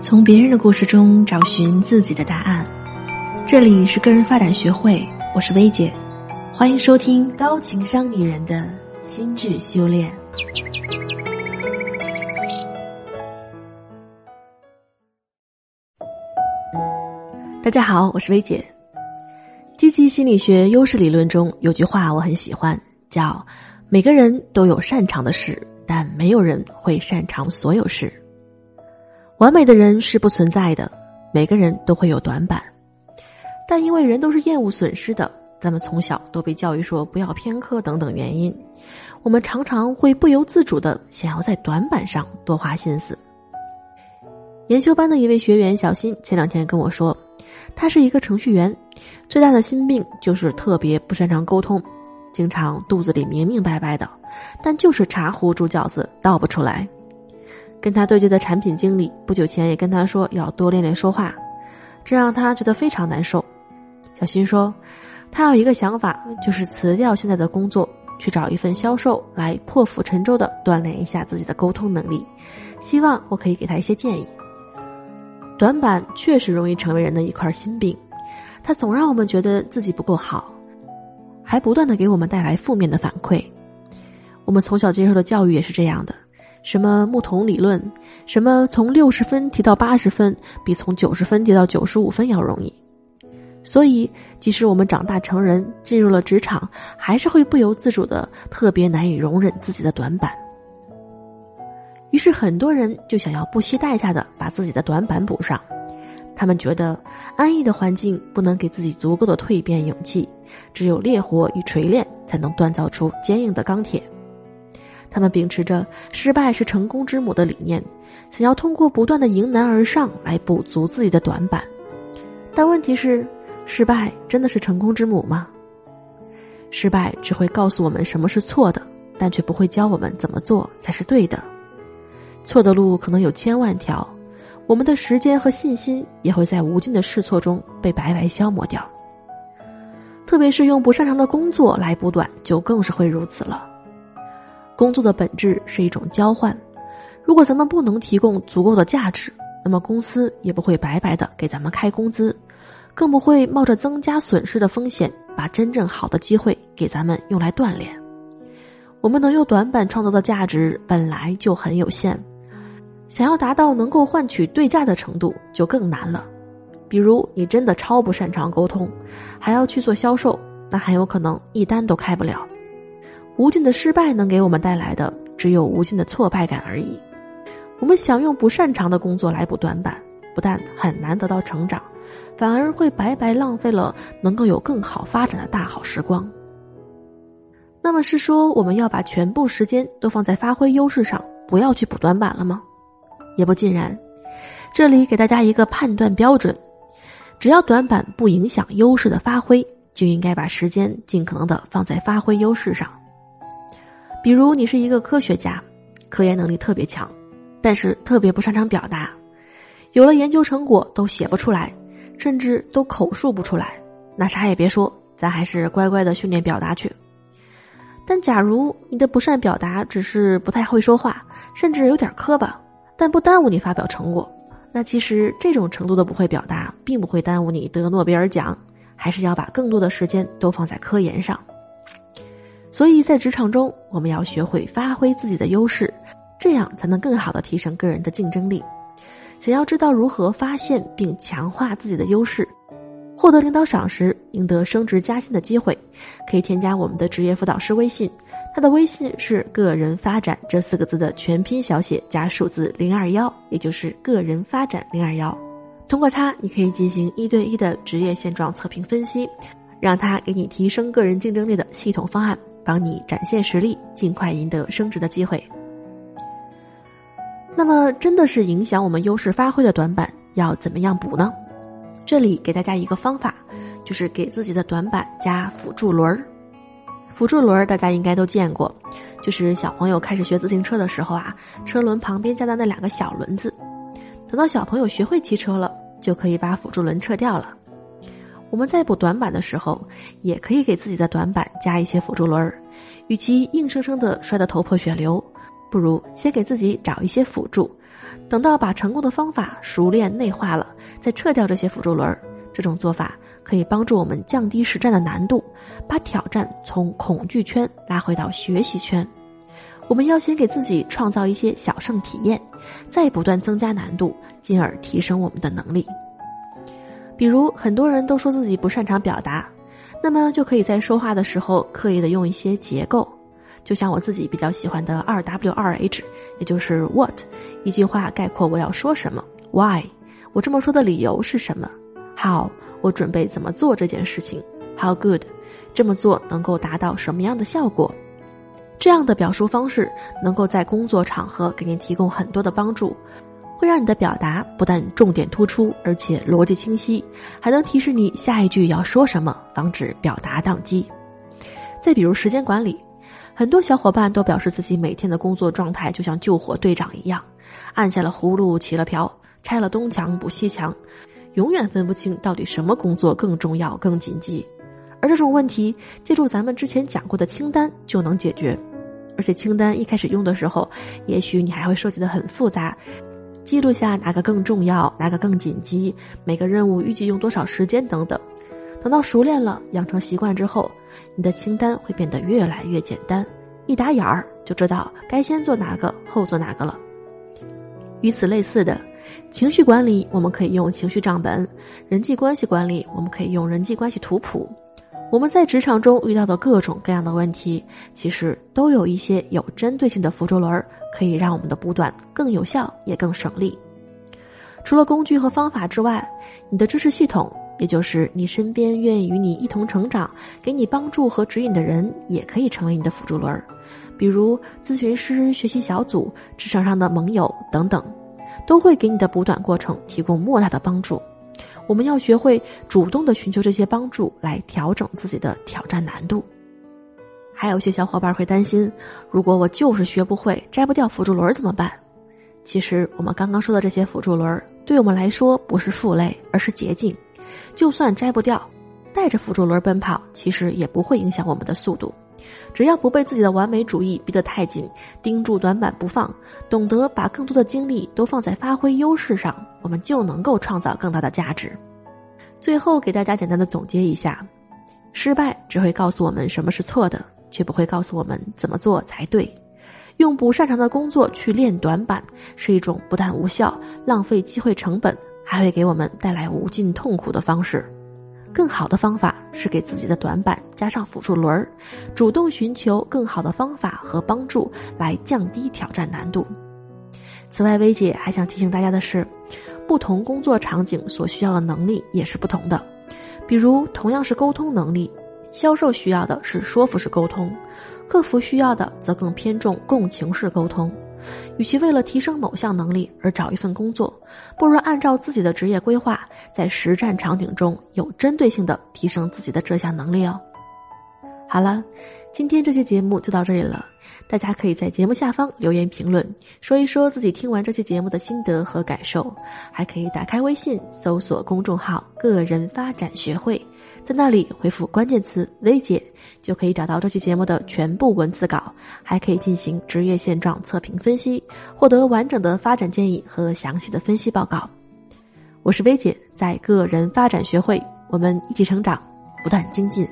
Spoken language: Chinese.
从别人的故事中找寻自己的答案。这里是个人发展学会，我是薇姐，欢迎收听高情商女人的心智修炼。大家好，我是薇姐。积极心理学优势理论中有句话我很喜欢，叫“每个人都有擅长的事，但没有人会擅长所有事”。完美的人是不存在的，每个人都会有短板，但因为人都是厌恶损失的，咱们从小都被教育说不要偏科等等原因，我们常常会不由自主的想要在短板上多花心思。研修班的一位学员小新前两天跟我说，他是一个程序员，最大的心病就是特别不擅长沟通，经常肚子里明明白白的，但就是茶壶煮饺子倒不出来。跟他对接的产品经理不久前也跟他说要多练练说话，这让他觉得非常难受。小新说，他有一个想法，就是辞掉现在的工作，去找一份销售来破釜沉舟的锻炼一下自己的沟通能力。希望我可以给他一些建议。短板确实容易成为人的一块心病，它总让我们觉得自己不够好，还不断的给我们带来负面的反馈。我们从小接受的教育也是这样的。什么木桶理论，什么从六十分提到八十分，比从九十分提到九十五分要容易。所以，即使我们长大成人，进入了职场，还是会不由自主的特别难以容忍自己的短板。于是，很多人就想要不惜代价的把自己的短板补上。他们觉得，安逸的环境不能给自己足够的蜕变勇气，只有烈火与锤炼才能锻造出坚硬的钢铁。他们秉持着“失败是成功之母”的理念，想要通过不断的迎难而上来补足自己的短板。但问题是，失败真的是成功之母吗？失败只会告诉我们什么是错的，但却不会教我们怎么做才是对的。错的路可能有千万条，我们的时间和信心也会在无尽的试错中被白白消磨掉。特别是用不擅长的工作来补短，就更是会如此了。工作的本质是一种交换，如果咱们不能提供足够的价值，那么公司也不会白白的给咱们开工资，更不会冒着增加损失的风险，把真正好的机会给咱们用来锻炼。我们能用短板创造的价值本来就很有限，想要达到能够换取对价的程度就更难了。比如你真的超不擅长沟通，还要去做销售，那很有可能一单都开不了。无尽的失败能给我们带来的只有无尽的挫败感而已。我们想用不擅长的工作来补短板，不但很难得到成长，反而会白白浪费了能够有更好发展的大好时光。那么是说我们要把全部时间都放在发挥优势上，不要去补短板了吗？也不尽然。这里给大家一个判断标准：只要短板不影响优势的发挥，就应该把时间尽可能的放在发挥优势上。比如你是一个科学家，科研能力特别强，但是特别不擅长表达，有了研究成果都写不出来，甚至都口述不出来，那啥也别说，咱还是乖乖的训练表达去。但假如你的不善表达只是不太会说话，甚至有点磕巴，但不耽误你发表成果，那其实这种程度的不会表达，并不会耽误你得诺贝尔奖，还是要把更多的时间都放在科研上。所以在职场中，我们要学会发挥自己的优势，这样才能更好的提升个人的竞争力。想要知道如何发现并强化自己的优势，获得领导赏识、赢得升职加薪的机会，可以添加我们的职业辅导师微信，他的微信是“个人发展”这四个字的全拼小写加数字零二幺，也就是“个人发展零二幺”。通过它，你可以进行一对一的职业现状测评分析，让他给你提升个人竞争力的系统方案。帮你展现实力，尽快赢得升职的机会。那么，真的是影响我们优势发挥的短板，要怎么样补呢？这里给大家一个方法，就是给自己的短板加辅助轮儿。辅助轮儿大家应该都见过，就是小朋友开始学自行车的时候啊，车轮旁边加的那两个小轮子。等到小朋友学会骑车了，就可以把辅助轮撤掉了。我们在补短板的时候，也可以给自己的短板加一些辅助轮儿。与其硬生生的摔得头破血流，不如先给自己找一些辅助，等到把成功的方法熟练内化了，再撤掉这些辅助轮儿。这种做法可以帮助我们降低实战的难度，把挑战从恐惧圈拉回到学习圈。我们要先给自己创造一些小胜体验，再不断增加难度，进而提升我们的能力。比如，很多人都说自己不擅长表达，那么就可以在说话的时候刻意的用一些结构，就像我自己比较喜欢的二 W 二 H，也就是 What，一句话概括我要说什么；Why，我这么说的理由是什么。How 我准备怎么做这件事情？How good 这么做能够达到什么样的效果？这样的表述方式能够在工作场合给您提供很多的帮助，会让你的表达不但重点突出，而且逻辑清晰，还能提示你下一句要说什么，防止表达宕机。再比如时间管理，很多小伙伴都表示自己每天的工作状态就像救火队长一样，按下了葫芦起了瓢，拆了东墙补西墙。永远分不清到底什么工作更重要、更紧急，而这种问题，借助咱们之前讲过的清单就能解决。而且清单一开始用的时候，也许你还会设计的很复杂，记录下哪个更重要、哪个更紧急，每个任务预计用多少时间等等。等到熟练了、养成习惯之后，你的清单会变得越来越简单，一打眼儿就知道该先做哪个、后做哪个了。与此类似的。情绪管理，我们可以用情绪账本；人际关系管理，我们可以用人际关系图谱。我们在职场中遇到的各种各样的问题，其实都有一些有针对性的辅助轮，可以让我们的补短更有效，也更省力。除了工具和方法之外，你的知识系统，也就是你身边愿意与你一同成长、给你帮助和指引的人，也可以成为你的辅助轮，比如咨询师、学习小组、职场上的盟友等等。都会给你的补短过程提供莫大的帮助。我们要学会主动的寻求这些帮助，来调整自己的挑战难度。还有些小伙伴会担心，如果我就是学不会、摘不掉辅助轮怎么办？其实我们刚刚说的这些辅助轮，对我们来说不是负累，而是捷径。就算摘不掉，带着辅助轮奔跑，其实也不会影响我们的速度。只要不被自己的完美主义逼得太紧，盯住短板不放，懂得把更多的精力都放在发挥优势上，我们就能够创造更大的价值。最后给大家简单的总结一下：失败只会告诉我们什么是错的，却不会告诉我们怎么做才对。用不擅长的工作去练短板，是一种不但无效、浪费机会成本，还会给我们带来无尽痛苦的方式。更好的方法是给自己的短板加上辅助轮儿，主动寻求更好的方法和帮助来降低挑战难度。此外，薇姐还想提醒大家的是，不同工作场景所需要的能力也是不同的。比如，同样是沟通能力，销售需要的是说服式沟通，客服需要的则更偏重共情式沟通。与其为了提升某项能力而找一份工作，不如按照自己的职业规划，在实战场景中有针对性的提升自己的这项能力哦。好了，今天这期节目就到这里了，大家可以在节目下方留言评论，说一说自己听完这期节目的心得和感受，还可以打开微信搜索公众号“个人发展学会”。在那里回复关键词“薇姐”，就可以找到这期节目的全部文字稿，还可以进行职业现状测评分析，获得完整的发展建议和详细的分析报告。我是薇姐，在个人发展学会，我们一起成长，不断精进。